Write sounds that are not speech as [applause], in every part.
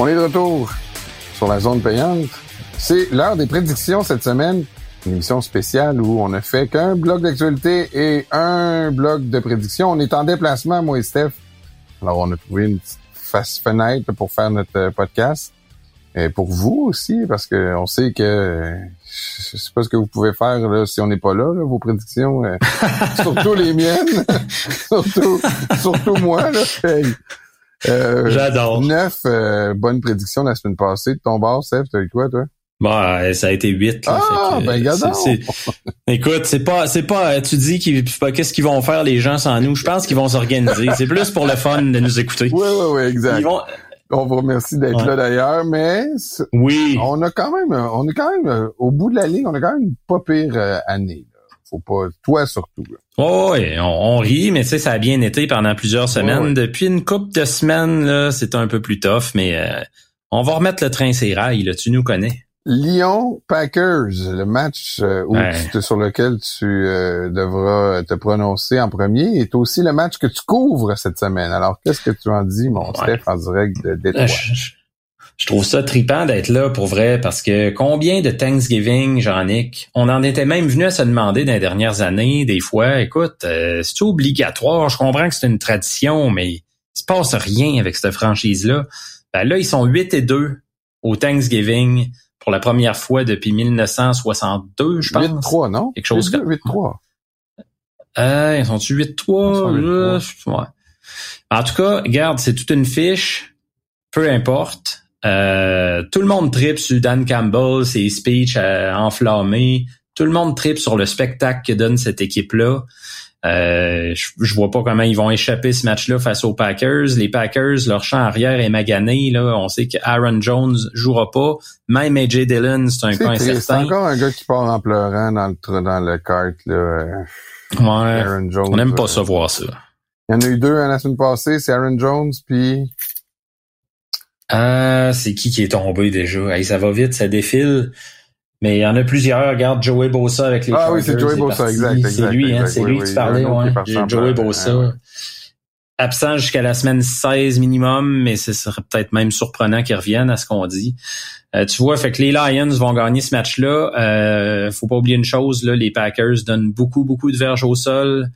On est de retour sur la zone payante. C'est l'heure des prédictions cette semaine. Une émission spéciale où on ne fait qu'un bloc d'actualité et un bloc de prédictions. On est en déplacement, moi et Steph. Alors, on a trouvé une petite fenêtre pour faire notre podcast. Et pour vous aussi, parce que on sait que je sais pas ce que vous pouvez faire là, si on n'est pas là, là, vos prédictions. euh, [laughs] surtout les miennes. [laughs] surtout, surtout moi. Là. Euh, J'adore. Neuf euh, bonnes prédictions la semaine passée de ton bar, Steph. T'as eu quoi, toi? Bon, euh, ça a été 8. Là, Ah, que, ben, regarde c'est- Écoute, c'est pas, c'est pas, tu dis qu'ils, pas qu'est-ce qu'ils vont faire les gens sans nous. Je pense qu'ils vont s'organiser. C'est plus pour le fun de nous écouter. Oui, oui, oui, exact. Ils vont, On vous remercie d'être Ouais. là d'ailleurs, mais oui. on a quand même, on est quand même au bout de la ligne, on a quand même une pas pire année. Là. Faut pas, toi surtout. là. Oh, ouais, on, on rit, mais tu sais, ça a bien été pendant plusieurs semaines. Depuis une couple de semaines, là, c'est un peu plus tough, mais euh, on va remettre le train ses rails, là, tu nous connais. Lyon Packers, le match euh, où Ouais. tu- sur lequel tu euh, devras te prononcer en premier, est aussi le match que tu couvres cette semaine. Alors, qu'est-ce que tu en dis, mon Ouais. Steph, en direct de Détroit? je, je- trouve ça tripant d'être là pour vrai parce que combien de Thanksgiving, Jean-Nic, on en était même venu à se demander dans les dernières années, des fois, écoute, euh, c'est obligatoire, je comprends que c'est une tradition, mais il se passe rien avec cette franchise-là. Ben là, ils sont 8 et 2 au Thanksgiving pour la première fois depuis 1962, je pense. 8-3, non? Quelque chose comme- 8-3. Euh, ils sont-tu 8-3? Ils sont 8-3. là? Ouais. En tout cas, regarde, c'est toute une fiche. Peu importe. Euh, tout le monde tripe sur Dan Campbell, ses speeches euh, enflammés. Tout le monde tripe sur le spectacle que donne cette équipe-là. Euh, je, je vois pas comment ils vont échapper ce match-là face aux Packers. Les Packers, leur champ arrière est magané. Là. On sait que Aaron Jones jouera pas. Même AJ Dillon, c'est un cas triste. C'est incertain. encore un gars qui part en pleurant dans le, dans le kart, là. Ouais. Aaron Jones. On n'aime pas ça voir ça. Il y en a eu deux hein, la semaine passée, c'est Aaron Jones, puis Ah, c'est qui qui est tombé déjà? Hey, ça va vite, ça défile. Mais il y en a plusieurs. Regarde Joey Bossa avec les Ah oui, c'est Joey parti. exact, exact, C'est lui, hein, c'est Oui, lui oui, que tu parlais, ouais. Joey ouais. Absent jusqu'à la semaine 16 minimum, mais ce serait peut-être même surprenant qu'il revienne à ce qu'on dit. Euh, tu vois, fait que les Lions vont gagner ce match-là. Euh, faut pas oublier une chose, là, les Packers donnent beaucoup, beaucoup de verges au sol.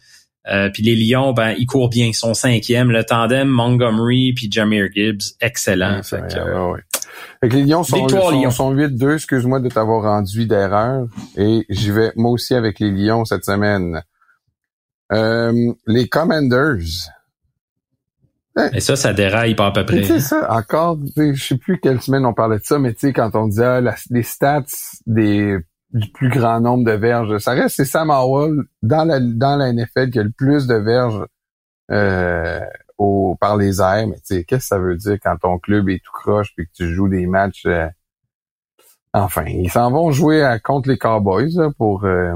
Euh, puis les Lions, ben, ils courent bien, ils sont cinquièmes. Le tandem Montgomery puis Jameer Gibbs, excellent. Ouais, fait que, c'est euh, ouais, ouais. Fait que les Lions sont, sont, sont 8-2. Excuse-moi de t'avoir rendu d'erreur. Et j'y vais moi aussi avec les Lions cette semaine. Euh, les Commanders. Et ça, ça déraille pas à peu près. sais ça, encore, je sais plus quelle semaine on parlait de ça, mais tu sais, quand on disait ah, la- les stats des du plus grand nombre de verges, ça reste c'est Sam Howell dans la dans la NFL qui a le plus de verges euh, au par les airs, mais tu sais, qu'est-ce que ça veut dire quand ton club est tout croche puis que tu joues des matchs euh, Enfin, ils s'en vont jouer à- contre les Cowboys là, pour euh,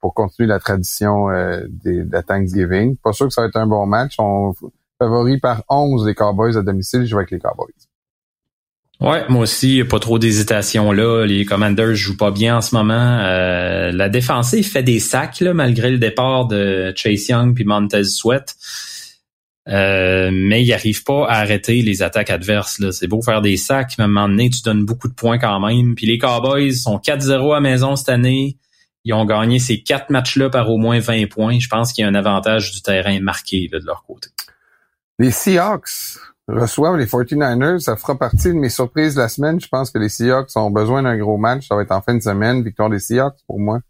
pour continuer la tradition euh, des, de Thanksgiving. Pas sûr que ça va être un bon match. On favori par 11 les Cowboys à domicile, je vais avec les Cowboys. Ouais, moi aussi, pas trop d'hésitation là. Les Commanders jouent pas bien en ce moment. Euh, la défensive fait des sacs là, malgré le départ de Chase Young puis Montez Sweat. Euh, mais ils arrivent pas à arrêter les attaques adverses. Là. C'est beau faire des sacs, mais à un moment donné, tu donnes beaucoup de points quand même. Puis les Cowboys sont 4-0 à maison cette année. Ils ont gagné ces quatre matchs-là par au moins 20 points. Je pense qu'il y a un avantage du terrain marqué de leur côté. Les Seahawks reçoivent les 49ers. Ça fera partie de mes surprises de la semaine. Je pense que les Seahawks ont besoin d'un gros match. Ça va être en fin de semaine. Victoire des Seahawks pour moi.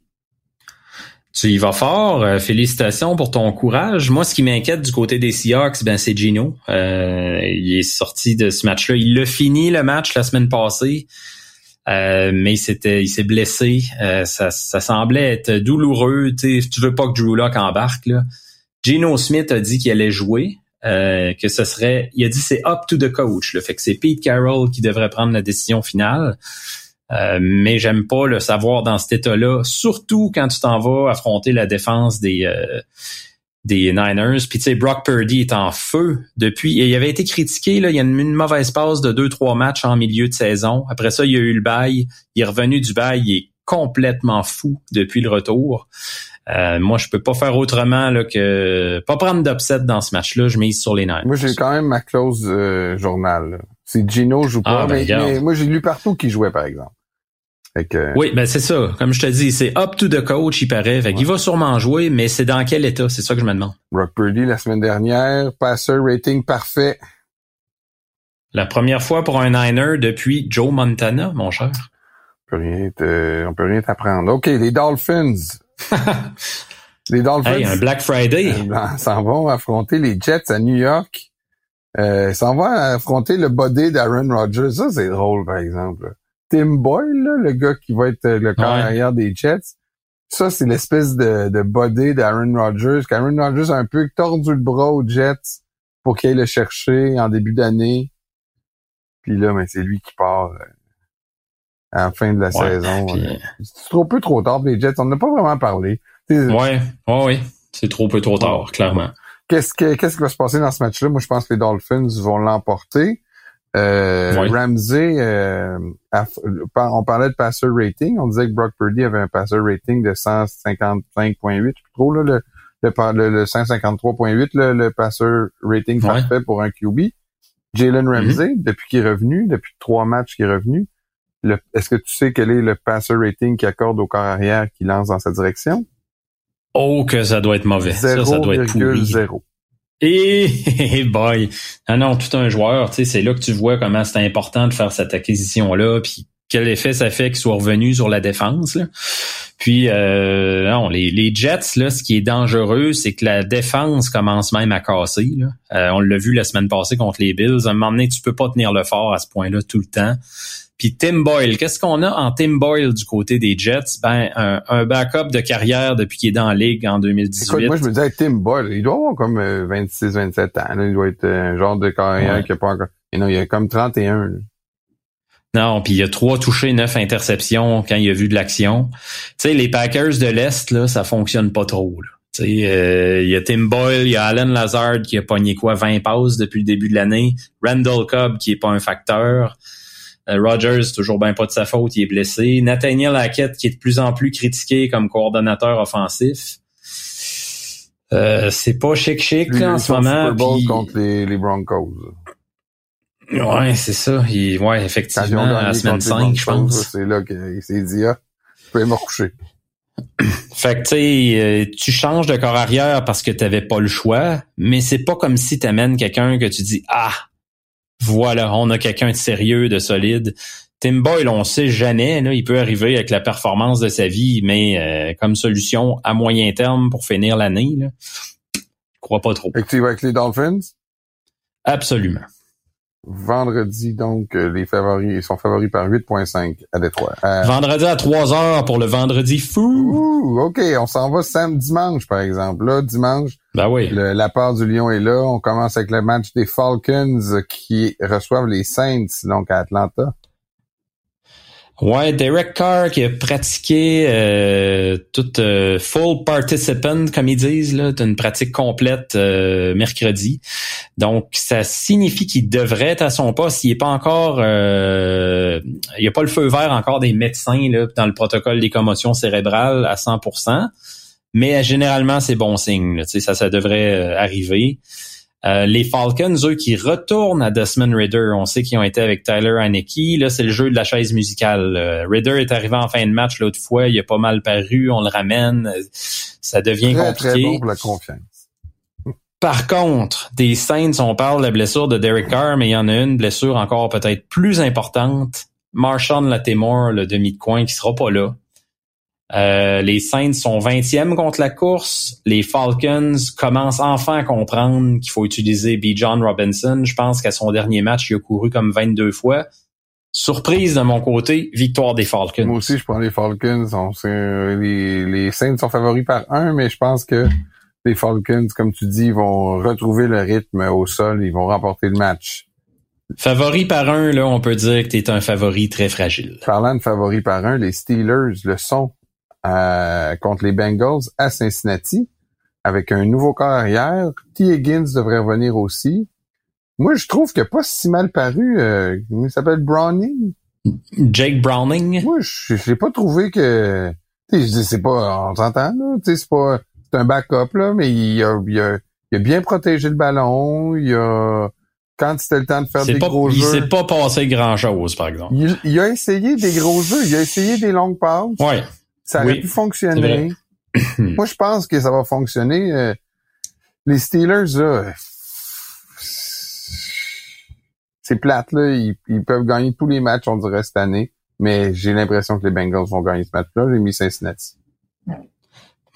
Tu y vas fort. Euh, félicitations pour ton courage. Moi, ce qui m'inquiète du côté des Seahawks, ben c'est Gino. Euh, il est sorti de ce match-là. Il l'a fini le match la semaine passée, euh, mais il s'est blessé. Euh, ça, ça semblait être douloureux. Tu sais, tu veux pas que Drew Lock embarque là. Gino Smith a dit qu'il allait jouer. Euh, que ce serait, il a dit c'est up to the coach. Le fait que c'est Pete Carroll qui devrait prendre la décision finale. Euh, mais j'aime pas le savoir dans cet état-là, surtout quand tu t'en vas affronter la défense des euh, des Niners. Puis tu sais, Brock Purdy est en feu depuis. Il avait été critiqué, là, il y a une, une mauvaise passe de deux, trois matchs en milieu de saison. Après ça, il y a eu le bail. Il est revenu du bail, il est complètement fou depuis le retour. Euh, moi, je peux pas faire autrement là, que pas prendre d'upset dans ce match-là. Je mise sur les Niners. Moi, j'ai quand même ma clause euh, journal. Si Gino joue pas, Ah, ben, mais, mais moi j'ai lu partout qu'il jouait par exemple. Fait que, Oui, ben c'est ça. Comme je te dis, c'est up to the coach, il paraît. Fait qu'il va sûrement jouer, mais c'est dans quel état? C'est ça que je me demande. Brock Purdy la semaine dernière, passer rating parfait. La première fois pour un Niner depuis Joe Montana, mon cher. On peut rien te- on peut rien t'apprendre. OK, les Dolphins. Les Dolphins Hey, un Black Friday. euh, s'en vont affronter les Jets à New York. Euh, s'en vont affronter le body d'Aaron Rodgers. Ça, c'est drôle, par exemple. Tim Boyle, là, le gars qui va être euh, le corps Ouais. arrière des Jets. Ça, c'est l'espèce de, de body d'Aaron Rodgers, qu'Aaron Rodgers a un peu tordu le bras aux Jets pour qu'il aille le chercher en début d'année. Puis là, mais c'est lui qui part euh, à la fin de la Ouais, saison. puis- C'est trop peu trop tard pour les Jets. On n'a pas vraiment parlé. Ouais, ouais, ouais. C'est trop peu trop tard, clairement. Qu'est-ce que qu'est-ce qui va se passer dans ce match-là? Moi, je pense que les Dolphins vont l'emporter. Euh. Ramsey, euh, on parlait de passer rating. On disait que Brock Purdy avait un passer rating de 155.8. Je sais plus trop, là, le, le, le, le 153.8, le, le passer rating. Mm-hmm. parfait pour un QB. Jalen Ramsey, depuis qu'il est revenu, depuis trois matchs qu'il est revenu, est-ce que tu sais quel est le passer rating qu'il accorde au corps arrière qui lance dans sa direction? Oh, que ça doit être mauvais. Ça, ça doit être pourri. 0,0. Et [laughs] boy, ah non, tout un joueur, tu sais, c'est là que tu vois comment c'est important de faire cette acquisition-là, puis quel effet ça fait qu'il soit revenu sur la défense. là. Puis euh, non, les, les Jets, là, ce qui est dangereux, c'est que la défense commence même à casser. Là. Euh, on l'a vu la semaine passée contre les Bills. À un moment donné, tu peux pas tenir le fort à ce point-là tout le temps. Puis Tim Boyle, qu'est-ce qu'on a en Tim Boyle du côté des Jets? Ben, un, un backup de carrière depuis qu'il est dans la ligue en 2018. Écoute, moi, je me disais, Tim Boyle, il doit avoir comme 26, 27 ans. là. Il doit être un genre de carrière Ouais. qui a pas encore... Et non, il a comme 31. là. Non, puis il y a trois touchés, neuf interceptions quand il a vu de l'action. Tu sais, les Packers de l'Est, là, ça fonctionne pas trop. Là. Tu sais, euh, il y a Tim Boyle, il y a Alan Lazard qui a pogné quoi, 20 passes depuis le début de l'année. Randall Cobb qui est pas un facteur. Euh, Rogers, toujours bien pas de sa faute, il est blessé. Nathaniel Hackett qui est de plus en plus critiqué comme coordonnateur offensif. Euh, c'est pas chic chic là, en ce moment. Super Bowl puis- contre les, les Broncos. Ouais, c'est ça. Il, ouais, effectivement, à la semaine contre les 5, je pense. C'est là qu'il s'est dit, ah, je peux me recoucher. [clears throat] Fait que tu sais, euh, tu changes de corps arrière parce que tu n'avais pas le choix, mais c'est pas comme si tu amènes quelqu'un que tu dis ah voilà, on a quelqu'un de sérieux, de solide. Tim Boyle, on sait jamais, là, il peut arriver avec la performance de sa vie, mais euh, comme solution à moyen terme pour finir l'année, je crois pas trop. Que tu vas avec les Dolphins? Absolument. Vendredi, donc, euh, les favoris, ils sont favoris par 8.5 à Détroit. Euh, Vendredi à 3 heures pour le vendredi fou. ouh, OK, on s'en va samedi, dimanche, par exemple. Là, dimanche, Ben oui. Le- la part du Lion est là. On commence avec le match des Falcons qui reçoivent les Saints, donc à Atlanta. Ouais, Derek Carr qui a pratiqué euh, toute euh, full participant, comme ils disent, là, une pratique complète euh, mercredi. Donc, ça signifie qu'il devrait être à son poste. Il n'est pas encore, euh, il n'y a pas le feu vert encore des médecins là, dans le protocole des commotions cérébrales à 100%. Mais euh, généralement, c'est bon signe. là. Tu sais, ça, ça devrait euh, arriver. Euh, les Falcons, eux, qui retournent à Desmond Ritter. On sait qu'ils ont été avec Tyler Haneke. Là, c'est le jeu de la chaise musicale. Euh, Ritter est arrivé en fin de match l'autre fois. Il a pas mal paru. On le ramène. Ça devient Très, compliqué. très bon pour la confiance. Par contre, des Saints, on parle de la blessure de Derek Carr, mais il y en a une blessure encore peut-être plus importante. Marshawn Latimore, le demi de coin, qui sera pas là. Euh, les Saints sont 20e contre la course. Les Falcons commencent enfin à comprendre qu'il faut utiliser B. John Robinson. Je pense qu'à son dernier match, il a couru comme 22 fois. Surprise de mon côté, victoire des Falcons. Moi aussi, je prends les Falcons. On sait, les, les Saints sont favoris par un, mais je pense que les Falcons, comme tu dis, vont retrouver le rythme au sol. Ils vont remporter le match. Favori par un, là, on peut dire que tu es un favori très fragile. Parlant de favoris par un, les Steelers le sont contre les Bengals à Cincinnati avec un nouveau corps arrière. T. Higgins devrait revenir aussi. Moi, je trouve qu'il n'a pas si mal paru. Euh, il s'appelle Browning? Jake Browning. Moi, je j'ai pas trouvé que. C'est pas. On s'entend, là. C'est pas. C'est un backup, là, mais il a, il, a, il a bien protégé le ballon. Il a quand c'était le temps de faire des pas, gros il jeux. Il s'est pas passé grand-chose, par exemple. Il, il, a essayé des gros jeux, il a essayé des longues passes. Ouais. Ça aurait pu fonctionner. [clears throat] Moi, je pense que ça va fonctionner. Euh, les Steelers, là, c'est plate, là. Ils, ils, peuvent gagner tous les matchs, on dirait, cette année. Mais j'ai l'impression que les Bengals vont gagner ce match-là. J'ai mis Cincinnati.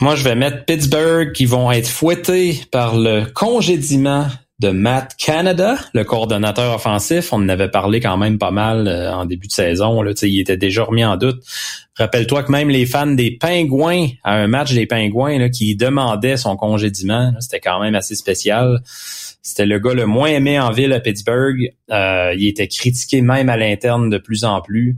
Moi, je vais mettre Pittsburgh qui vont être fouettés par le congédiement de Matt Canada, le coordonnateur offensif. On en avait parlé quand même pas mal euh, en début de saison. Là, il était déjà remis en doute. Rappelle-toi que même les fans des Pingouins, à un match des Pingouins, là, qui demandaient son congédiement, c'était quand même assez spécial. C'était le gars le moins aimé en ville à Pittsburgh. Euh, il était critiqué même à l'interne de plus en plus.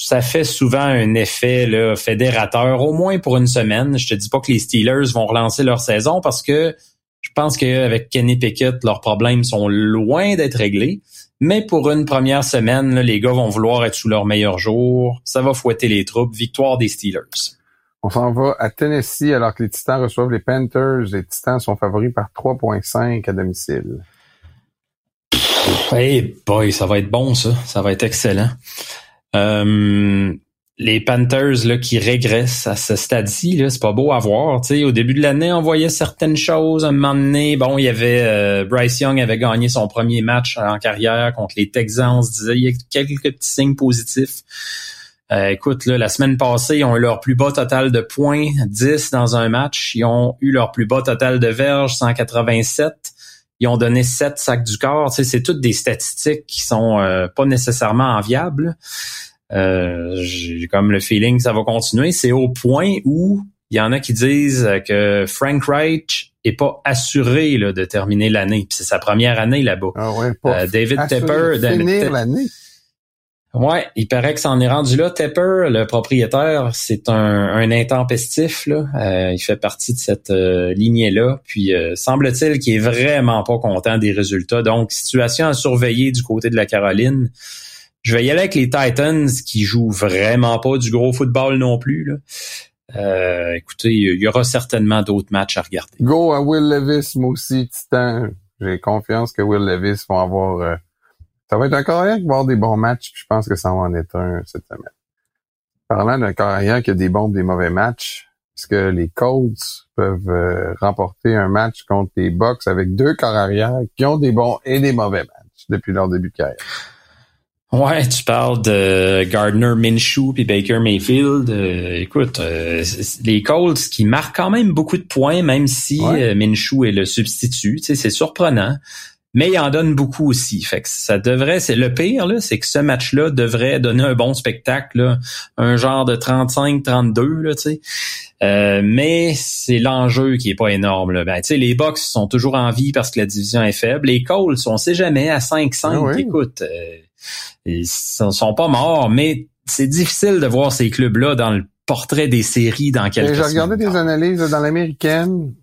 Ça fait souvent un effet là, fédérateur, au moins pour une semaine. Je te dis pas que les Steelers vont relancer leur saison parce que je pense qu'avec Kenny Pickett, leurs problèmes sont loin d'être réglés. Mais pour une première semaine, là, les gars vont vouloir être sous leur meilleur jour. Ça va fouetter les troupes. Victoire des Steelers. On s'en va à Tennessee alors que les Titans reçoivent les Panthers. Les Titans sont favoris par 3.5 à domicile. Hey boy, ça va être bon ça. Ça va être excellent. Euh, les Panthers là, qui régressent à ce stade-ci, c'est pas beau à voir. sais, au début de l'année, on voyait certaines choses. À un moment donné, bon, il y avait euh, Bryce Young avait gagné son premier match en carrière contre les Texans. On se disait il y a quelques petits signes positifs. Euh, écoute, là, la semaine passée, ils ont eu leur plus bas total de points, 10 dans un match. Ils ont eu leur plus bas total de verges, 187. Ils ont donné 7 sacs du corps. C'est toutes des statistiques qui sont euh, pas nécessairement enviables. Euh, j'ai comme le feeling que ça va continuer. C'est au point où il y en a qui disent que Frank Reich est pas assuré là, de terminer l'année. c'est sa première année là-bas. Ah ouais, pas euh, David Tepper. Finir l'année. Ouais, il paraît que c'en est rendu là. Tepper, le propriétaire, c'est un, un, intempestif. Là. Euh, il fait partie de cette euh, lignée-là. Puis semble-t-il qu'il est vraiment pas content des résultats. Donc, situation à surveiller du côté de la Caroline. Je vais y aller avec les Titans qui jouent vraiment pas du gros football non plus. Là. Euh, écoutez, il y aura certainement d'autres matchs à regarder. Go à Will Levis, moi aussi, Titan. J'ai confiance que Will Levis va avoir... Euh, ça va être un carrière qui va avoir des bons matchs, puis je pense que ça va en être un cette semaine. Parlant d'un carrière qui a des bons des mauvais matchs, est-ce que les Colts peuvent euh, remporter un match contre les Bucks avec deux carrières qui ont des bons et des mauvais matchs depuis leur début de carrière? Ouais, tu parles de Gardner Minshew puis Baker Mayfield. Euh, écoute, euh, les Colts qui marquent quand même beaucoup de points, même si ouais. Minshew est le substitut. Tu sais, c'est surprenant. Mais il en donne beaucoup aussi. Fait que ça devrait, c'est le pire, là, c'est que ce match-là devrait donner un bon spectacle, là, un genre de 35-32, là, tu sais. Euh, mais c'est l'enjeu qui est pas énorme. Là. Ben, les Bucks sont toujours en vie parce que la division est faible. Les Colts, on sait jamais à 5-5. Ah oui. Écoute, ils sont, sont pas morts, mais c'est difficile de voir ces clubs-là dans le portrait des séries dans quelques J'ai regardé des analyses dans l'américaine.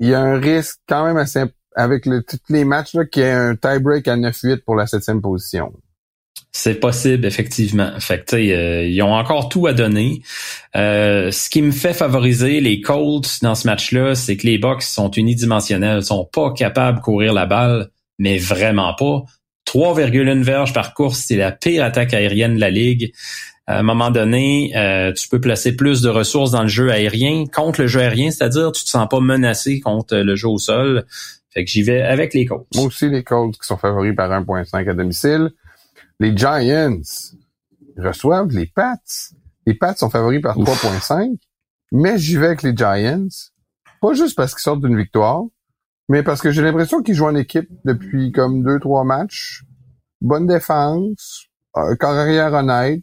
Il y a un risque quand même assez avec le, tous les matchs là, qu'il y ait un tie-break à 9-8 pour la septième position. C'est possible, effectivement. Fait que, euh, ils ont encore tout à donner. Euh, ce qui me fait favoriser les Colts dans ce match-là, c'est que les Bucks sont unidimensionnels, sont pas capables de courir la balle, mais vraiment pas. 3,1 verges par course, c'est la pire attaque aérienne de la ligue. À un moment donné, euh, tu peux placer plus de ressources dans le jeu aérien contre le jeu aérien, c'est-à-dire tu te sens pas menacé contre le jeu au sol. Fait que j'y vais avec les Colts. Moi aussi, les Colts qui sont favoris par 1.5 à domicile. Les Giants reçoivent les Pats. Les Pats sont favoris par 3.5, mais j'y vais avec les Giants. Pas juste parce qu'ils sortent d'une victoire, mais parce que j'ai l'impression qu'ils jouent en équipe depuis comme deux, trois matchs. Bonne défense, corps arrière honnête.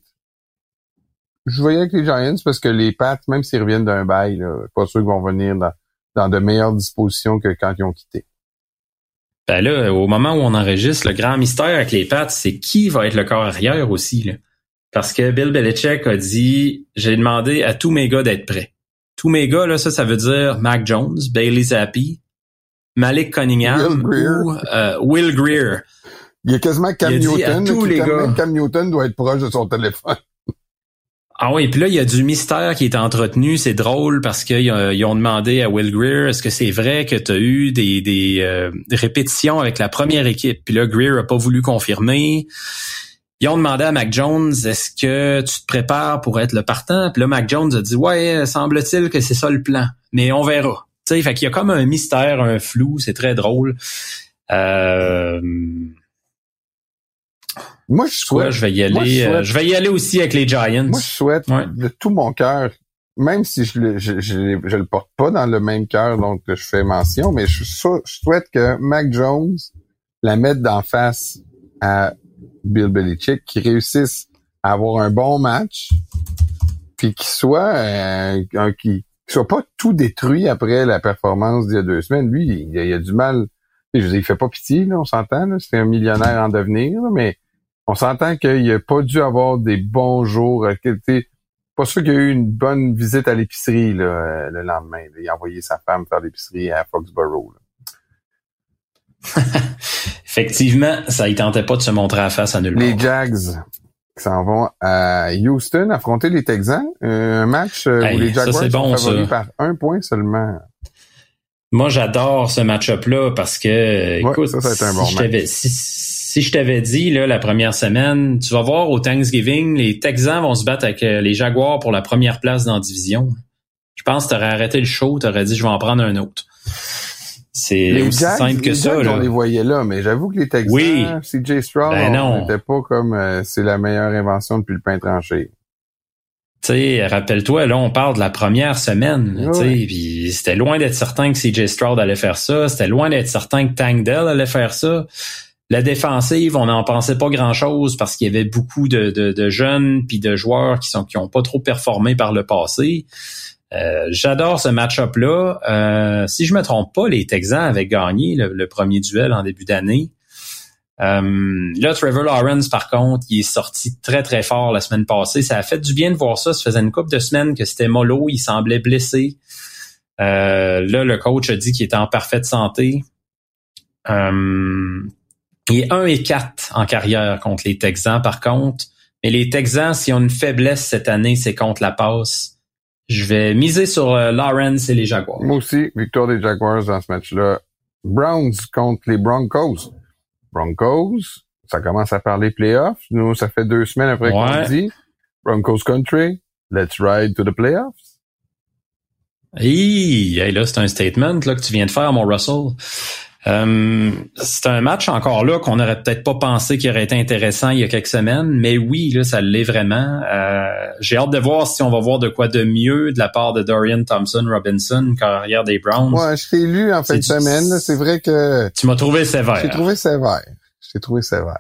Je aller avec les Giants parce que les Pats, même s'ils reviennent d'un bail, là, pas sûr qu'ils vont venir dans, de meilleures dispositions que quand ils ont quitté. Ben là, au moment où on enregistre, le grand mystère avec les Pats, c'est qui va être le corps arrière aussi. Parce que Bill Belichick a dit, j'ai demandé à tous mes gars d'être prêts. Tous mes gars, là, ça, ça veut dire Mac Jones, Bailey Zappi, Malik Cunningham Will Greer. ou euh, Will Greer. Il y a quasiment Cam Il Newton. tous les Cam- gars. Cam Newton doit être proche de son téléphone. Ah oui, puis là, il y a du mystère qui est entretenu. C'est drôle parce qu'ils ont demandé à Will Greer, est-ce que c'est vrai que tu as eu des, des, euh, répétitions avec la première équipe? Puis là, Greer a pas voulu confirmer. Ils ont demandé à Mac Jones, est-ce que tu te prépares pour être le partant? Puis là, Mac Jones a dit, ouais, semble-t-il que c'est ça le plan. Mais on verra. Sais, fait qu'il y a comme un mystère, un flou. C'est très drôle. Euh, moi, je souhaite. je vais y aller. Euh, je, vais y aller aussi avec les Giants. Moi, je souhaite de tout mon cœur, même si je le, je, je, le porte pas dans le même cœur dont je fais mention, mais je, souhaite que Mac Jones la mette d'en face à Bill Belichick, qui réussisse à avoir un bon match, puis qu'il soit euh, un, qui soit pas tout détruit après la performance d'il y a deux semaines. Lui, il, il a du mal. Je veux dire, il fait pas pitié, là, on s'entend. C'est un millionnaire en devenir, mais on s'entend qu'il n'a pas dû avoir des bons jours. Euh, pas sûr qu'il y a eu une bonne visite à l'épicerie euh, le lendemain. Il a envoyé sa femme faire l'épicerie à Foxborough. [laughs] Effectivement, ça ne tentait pas de se montrer à face à nulle Les Jags s'en vont à Houston affronter les Texans. Un match euh, où les Jaguars sont favoris par un point seulement. Moi, j'adore ce match-up-là parce que, écoute, ça, ça un bon si je t'avais dit là, la première semaine, tu vas voir au Thanksgiving, les Texans vont se battre avec euh, les Jaguars pour la première place dans la division. Je pense que tu aurais arrêté le show, tu aurais dit je vais en prendre un autre. C'est aussi simple que ça. On les voyait là, mais j'avoue que les Texans, oui. CJ Stroud, ben n'était pas comme euh, c'est la meilleure invention depuis le pain tranché. Tu sais, rappelle-toi, là, on parle de la première semaine. Puis c'était loin d'être certain que CJ Stroud allait faire ça. C'était loin d'être certain que Tank Dell allait faire ça. La défensive, on n'en pensait pas grand-chose parce qu'il y avait beaucoup de, de, jeunes puis de joueurs qui sont qui ont pas trop performé par le passé. Euh, j'adore ce match-up-là. Euh, si je me trompe pas, les Texans avaient gagné le, premier duel en début d'année. Euh, là, Trevor Lawrence, par contre, il est sorti très, très fort la semaine passée. Ça a fait du bien de voir ça. Ça faisait une couple de semaines que c'était mollo. Il semblait blessé. là, le coach a dit qu'il était en parfaite santé. Il est 1 et 4 en carrière contre les Texans, par contre. Mais les Texans, s'ils ont une faiblesse cette année, c'est contre la passe. Je vais miser sur euh, Lawrence et les Jaguars. Moi aussi, victoire des Jaguars dans ce match-là. Browns contre les Broncos. Broncos, ça commence à parler playoffs. Nous, ça fait deux semaines après qu'on dit Broncos Country, let's ride to the playoffs. Hey, là, c'est un statement là, que tu viens de faire, mon Russell. Euh, c'est un match encore là qu'on n'aurait peut-être pas pensé qu'il aurait été intéressant il y a quelques semaines, mais oui, là, ça l'est vraiment. Euh, j'ai hâte de voir si on va voir de quoi de mieux de la part de Dorian Thompson Robinson, carrière des Browns. Ouais, je t'ai lu en fin de semaine. C'est vrai que tu m'as trouvé sévère. J'ai trouvé sévère. J'ai trouvé sévère.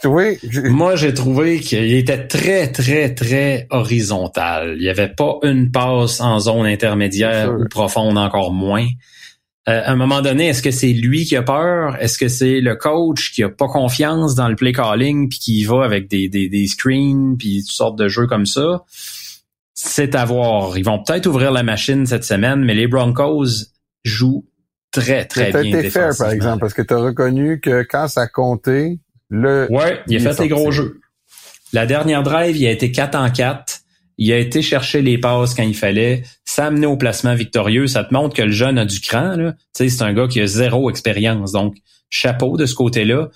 Trouvé. Moi, j'ai trouvé qu'il était très, très, très horizontal. Il n'y avait pas une passe en zone intermédiaire ou profonde, encore moins. Euh, à un moment donné, est-ce que c'est lui qui a peur? Est-ce que c'est le coach qui a pas confiance dans le play calling puis qui va avec des, des, des screens puis toutes sortes de jeux comme ça? C'est à voir. Ils vont peut-être ouvrir la machine cette semaine, mais les Broncos jouent très, très bien été fair, par exemple, parce que tu as reconnu que quand ça comptait, le... Ouais, il a fait des gros jeux. La dernière drive, il a été 4 en 4. Il a été chercher les passes quand il fallait, s'amener au placement victorieux. Ça te montre que le jeune a du cran. Là. C'est un gars qui a zéro expérience. Donc, chapeau de ce côté-là.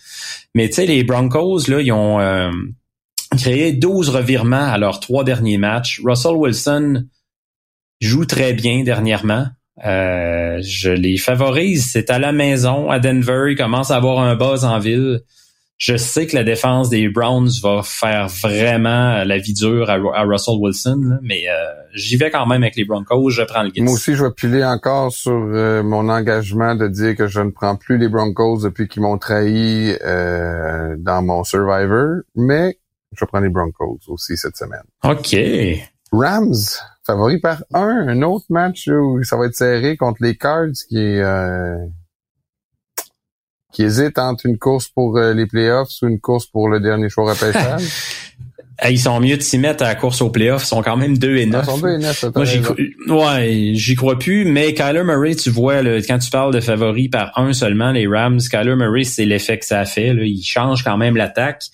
Mais tu les Broncos, là, ils ont euh, créé 12 revirements à leurs trois derniers matchs. Russell Wilson joue très bien dernièrement. Euh, je les favorise. C'est à la maison, à Denver. Il commence à avoir un buzz en ville. Je sais que la défense des Browns va faire vraiment la vie dure à, Russell Wilson, mais euh, j'y vais quand même avec les Broncos. Je prends le guide. Moi aussi, je vais piler encore sur euh, mon engagement de dire que je ne prends plus les Broncos depuis qu'ils m'ont trahi euh, dans mon Survivor, mais je prendre les Broncos aussi cette semaine. OK. Rams, favori par un, un autre match où ça va être serré contre les Cards qui est qui hésite entre une course pour euh, les playoffs ou une course pour le dernier choix repêchage? [laughs] Ils sont mieux de s'y mettre à la course aux playoffs. Ils sont quand même 2 et 9. Ils sont 2 et 9, Moi, j'y ouais, j'y crois plus. Mais Kyler Murray, tu vois, quand tu parles de favoris par un seulement, les Rams, Kyler Murray, c'est l'effet que ça a fait. Là. Il change quand même l'attaque.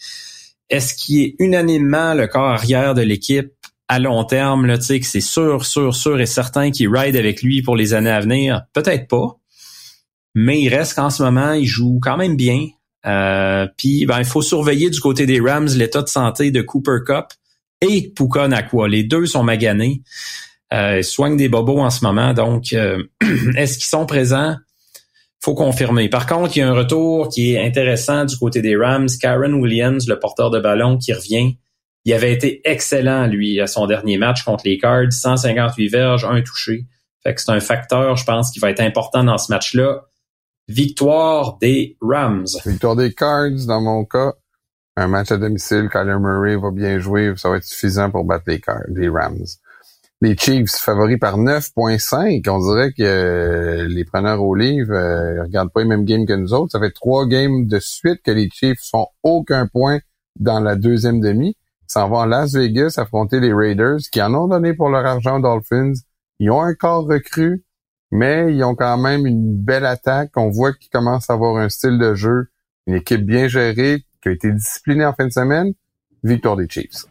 Est-ce qu'il est unanimement le corps arrière de l'équipe à long terme, là, tu sais, que c'est sûr, sûr, sûr et certain qu'il ride avec lui pour les années à venir, peut-être pas. Mais il reste qu'en ce moment, il joue quand même bien. Euh, Puis ben, il faut surveiller du côté des Rams l'état de santé de Cooper Cup et Puka Nakua. Les deux sont maganés. Euh, ils soignent des bobos en ce moment. Donc, euh, [clears throat] est-ce qu'ils sont présents? faut confirmer. Par contre, il y a un retour qui est intéressant du côté des Rams. Karen Williams, le porteur de ballon, qui revient. Il avait été excellent, lui, à son dernier match contre les Cards. 158 verges, un touché. Fait c'est un facteur, je pense, qui va être important dans ce match-là. Victoire des Rams. Victoire des Cards, dans mon cas. Un match à domicile, Kyler Murray va bien jouer, ça va être suffisant pour battre les, Cards, les Rams les Chiefs favoris par 9.5. On dirait que euh, les preneurs au livre euh, regardent pas les mêmes games que nous autres. Ça fait trois games de suite que les Chiefs font aucun point dans la deuxième demi. Ils s'en vont à Las Vegas affronter les Raiders qui en ont donné pour leur argent aux Dolphins. Ils ont un corps recru, mais ils ont quand même une belle attaque. On voit qu'ils commencent à avoir un style de jeu, une équipe bien gérée, qui a été disciplinée en fin de semaine. Victoire des Chiefs.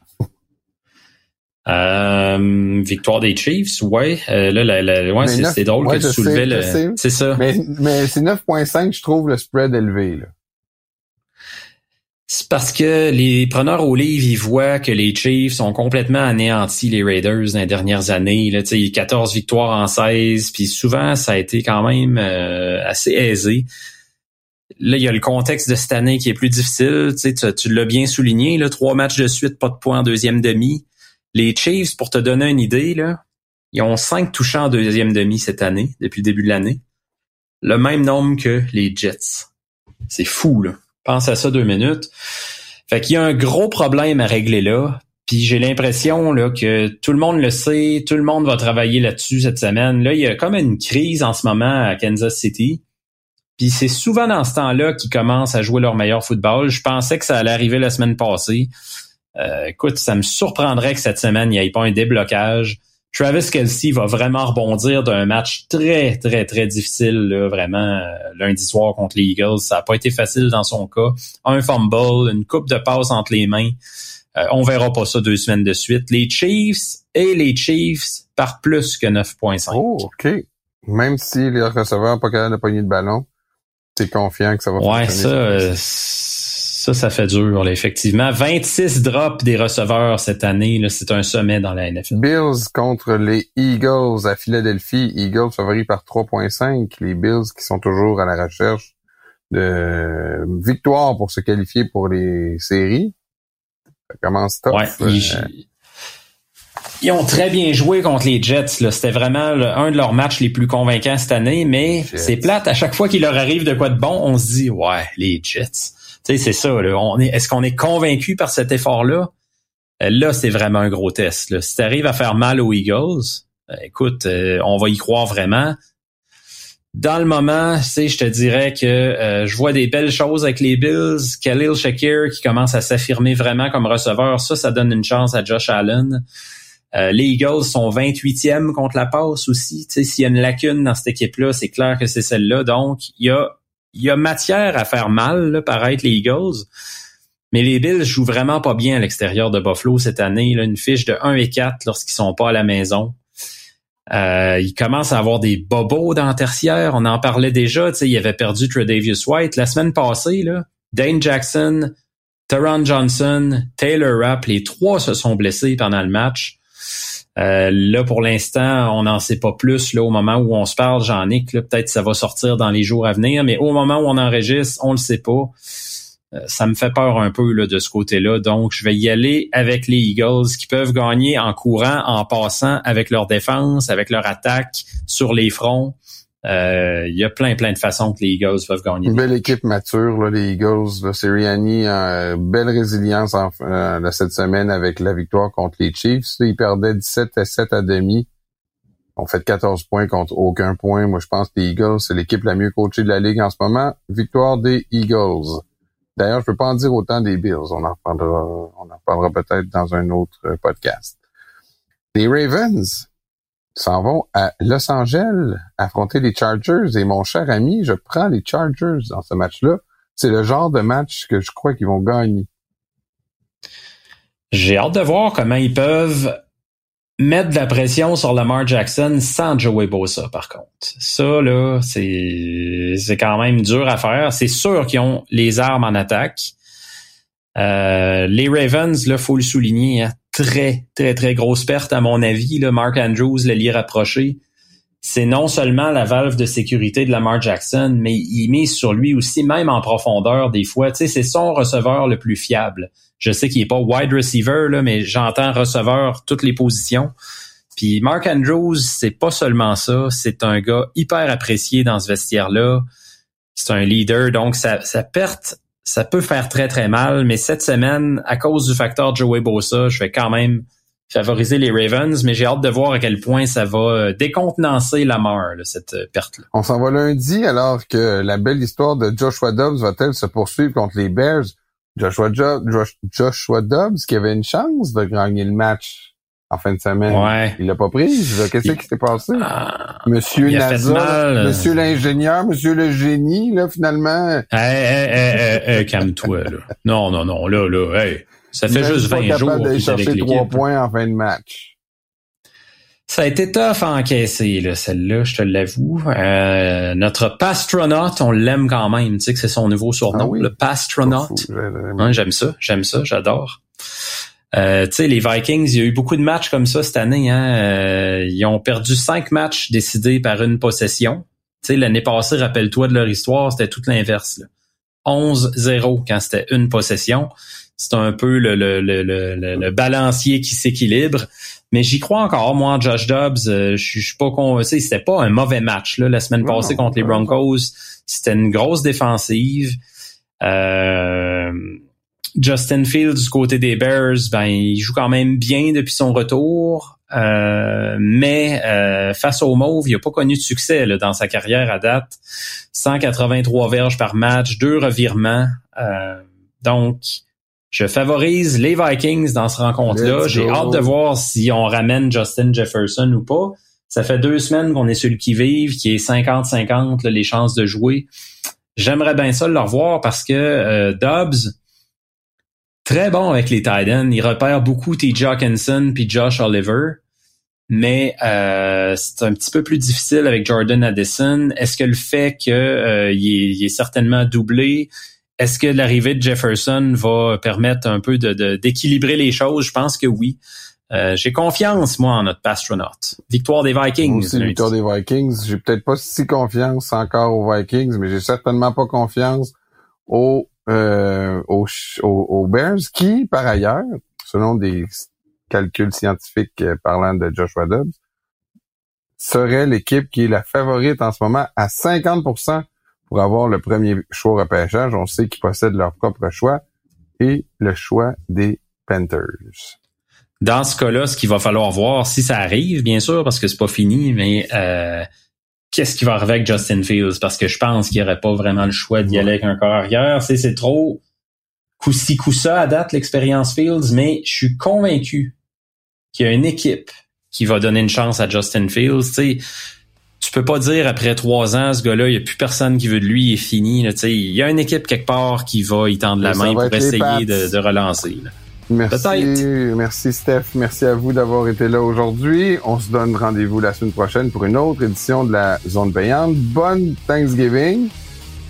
Euh, victoire des Chiefs, ouais. Euh, là, la, la, ouais, c'est drôle que tu soulevais le. C'est ça. Mais, mais c'est 9.5, je trouve le spread élevé. Là. C'est parce que les preneurs au livre, ils voient que les Chiefs ont complètement anéanti les Raiders dans les dernières années. Là, il y a 14 victoires en 16, puis souvent, ça a été quand même euh, assez aisé. Là, il y a le contexte de cette année qui est plus difficile. Tu, tu l'as bien souligné, là, trois matchs de suite, pas de points en deuxième demi. Les Chiefs, pour te donner une idée, là, ils ont cinq touchants en deuxième demi cette année, depuis le début de l'année. Le même nombre que les Jets. C'est fou, là. Pense à ça deux minutes. Fait qu'il y a un gros problème à régler là. Puis j'ai l'impression là que tout le monde le sait, tout le monde va travailler là-dessus cette semaine. Là, il y a comme une crise en ce moment à Kansas City. Puis c'est souvent dans ce temps-là qu'ils commencent à jouer leur meilleur football. Je pensais que ça allait arriver la semaine passée. Euh, écoute, ça me surprendrait que cette semaine, il n'y ait pas un déblocage. Travis Kelsey va vraiment rebondir d'un match très, très, très difficile, là, vraiment, euh, lundi soir contre les Eagles. Ça n'a pas été facile dans son cas. Un fumble, une coupe de passe entre les mains. Euh, on verra pas ça deux semaines de suite. Les Chiefs et les Chiefs par plus que 9.5. Oh, OK. Même si les receveurs n'ont pas capable de pogner de ballon, t'es confiant que ça va ouais, Ça, ça, ça fait dur, là, effectivement. 26 drops des receveurs cette année, c'est un sommet dans la NFL. Bills contre les Eagles à Philadelphie. Eagles favoris par 3.5. Les Bills qui sont toujours à la recherche de victoire pour se qualifier pour les séries. Ça commence top. Ouais, euh, ils, ont très bien joué contre les Jets. C'était vraiment un de leurs matchs les plus convaincants cette année, mais c'est plate. À chaque fois qu'il leur arrive de quoi de bon, on se dit, ouais, les Jets sais, c'est ça. Là. On est, est-ce qu'on est convaincu par cet effort-là? Euh, là, c'est vraiment un gros test. Là. Si tu arrives à faire mal aux Eagles, euh, écoute, euh, on va y croire vraiment. Dans le moment, tu je te dirais que je vois des belles choses avec les Bills. Khalil Shakir qui commence à s'affirmer vraiment comme receveur. Ça, ça donne une chance à Josh Allen. les Eagles sont 28e contre la passe aussi. S'il y a une lacune dans cette équipe-là, c'est clair que c'est celle-là. Donc, il y a y a matière à faire mal, là, paraître les Eagles. Mais les Bills jouent vraiment pas bien à l'extérieur de Buffalo cette année. Là, une fiche de 1 et 4 lorsqu'ils sont pas à la maison. Euh, ils commencent à avoir des bobos dans le tertiaire. On en parlait déjà. Il avait perdu Tredavious White. La semaine passée, là, Dane Jackson, Teron Johnson, Taylor Rapp, les trois se sont blessés pendant le match. Euh, là, pour l'instant, on n'en sait pas plus. Là, au moment où on se parle, Jean-Nic, peut-être ça va sortir dans les jours à venir, mais au moment où on enregistre, on le sait pas. Euh, ça me fait peur un peu là, de ce côté-là. Donc, je vais y aller avec les Eagles qui peuvent gagner en courant, en passant avec leur défense, avec leur attaque sur les fronts. Euh, il y a plein, plein de façons que les Eagles peuvent gagner. Une belle équipe mature, là, les Eagles. Là, Sirianni, euh, belle résilience en, euh, cette semaine avec la victoire contre les Chiefs. Ils perdaient 17 à 7 à demi. On fait 14 points contre aucun point. Moi, je pense que les Eagles, c'est l'équipe la mieux coachée de la Ligue en ce moment. Victoire des Eagles. D'ailleurs, je peux pas en dire autant des Bills. On en reparlera, on en reparlera peut-être dans un autre podcast. Les Ravens, s'en vont à Los Angeles affronter les Chargers. Et mon cher ami, je prends les Chargers dans ce match-là. C'est le genre de match que je crois qu'ils vont gagner. J'ai hâte de voir comment ils peuvent mettre de la pression sur Lamar Jackson sans Joey Bosa, par contre. Ça, là, c'est, quand même dur à faire. C'est sûr qu'ils ont les armes en attaque. Euh, les Ravens, là, faut le souligner, hein, très, très, très grosse perte, à mon avis. Là, Mark Andrews, le lit rapproché, c'est non seulement la valve de sécurité de Lamar Jackson, mais il mise sur lui aussi, même en profondeur, des fois. Tu sais, c'est son receveur le plus fiable. Je sais qu'il est pas wide receiver, là, mais j'entends receveur toutes les positions. Puis Mark Andrews, c'est pas seulement ça, c'est un gars hyper apprécié dans ce vestiaire-là. C'est un leader, donc sa, perte, ça peut faire très très mal. Mais cette semaine, à cause du facteur Joey Bosa, je vais quand même favoriser les Ravens, mais j'ai hâte de voir à quel point ça va euh, décontenancer la mort, cette euh, perte-là. On s'en va lundi alors que la belle histoire de Joshua Dobbs va-t-elle se poursuivre contre les Bears? Joshua, Joshua Dobbs qui avait une chance de gagner le match en fin de semaine. Ouais. Il l'a pas pris. Qu'est-ce qui s'est passé? Ah, monsieur NASA, Monsieur l'ingénieur, Monsieur le génie, là, finalement. Hey, hey, hey, calme-toi, là. Non, non, non, là, là, hey. Ça fait juste 20 jours. d'aller chercher trois points en fin de match. Ça a été tough à encaisser, là, celle-là, je te l'avoue. Euh, notre pastronaute, on l'aime quand même. Tu sais que c'est son nouveau surnom, ah le pastronaute. j'aime ça, j'aime ça, j'adore. Euh, tu sais, les Vikings, il y a eu beaucoup de matchs comme ça cette année. Hein. Euh, ils ont perdu cinq matchs décidés par une possession. Tu sais, l'année passée, rappelle-toi de leur histoire, c'était tout l'inverse. 11-0 quand c'était une possession. C'est un peu le, le, le, le balancier qui s'équilibre. Mais j'y crois encore, moi, Josh Dobbs. Euh, je suis pas convaincu. C'était pas un mauvais match là, la semaine passée contre les Broncos. C'était une grosse défensive. Euh, Justin Fields du côté des Bears, ben il joue quand même bien depuis son retour. Euh, mais face aux Mauves, il n'a pas connu de succès là, dans sa carrière à date. 183 verges par match, deux revirements. donc, je favorise les Vikings dans ce rencontre-là. J'ai hâte de voir si on ramène Justin Jefferson ou pas. Ça fait deux semaines qu'on est sur le qui-vive, qui est 50-50 les chances de jouer. J'aimerais bien ça le revoir parce que euh, Dobbs, très bon avec les Titans. Il repère beaucoup T. Hawkinson puis Josh Oliver. Mais euh, c'est un petit peu plus difficile avec Jordan Addison. Est-ce que le fait qu'il euh, est, est certainement doublé, est-ce que l'arrivée de Jefferson va permettre un peu de, d'équilibrer les choses? Je pense que oui. Euh, j'ai confiance, moi, en notre astronaute. Victoire des Vikings. aussi, victoire des Vikings. J'ai peut-être pas si confiance encore aux Vikings, mais j'ai certainement pas confiance aux, euh, aux, aux, Bears, qui, par ailleurs, selon des calculs scientifiques euh, parlant de Joshua Dobbs, serait l'équipe qui est la favorite en ce moment à 50% pour avoir le premier choix repêchage. On sait qu'ils possèdent leur propre choix et le choix des Panthers. Dans ce cas-là, ce qu'il va falloir voir, si ça arrive, bien sûr, parce que c'est pas fini, mais euh, qu'est-ce qui va arriver avec Justin Fields? Parce que je pense qu'il n'y aurait pas vraiment le choix d'y aller avec un corps arrière. C'est, c'est trop coup-ci, coup-ça à date, l'expérience Fields, mais je suis convaincu qu'il y a une équipe qui va donner une chance à Justin Fields. sais tu peux pas dire après trois ans, ce gars-là, il n'y a plus personne qui veut de lui, il est fini. Il y a une équipe quelque part qui va y tendre la main pour essayer de, relancer. Merci, merci Steph, merci à vous d'avoir été là aujourd'hui. On se donne rendez-vous la semaine prochaine pour une autre édition de la Zone payante. Bonne Thanksgiving,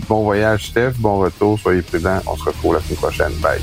bon voyage Steph, bon retour, soyez prudents. On se retrouve la semaine prochaine. Bye.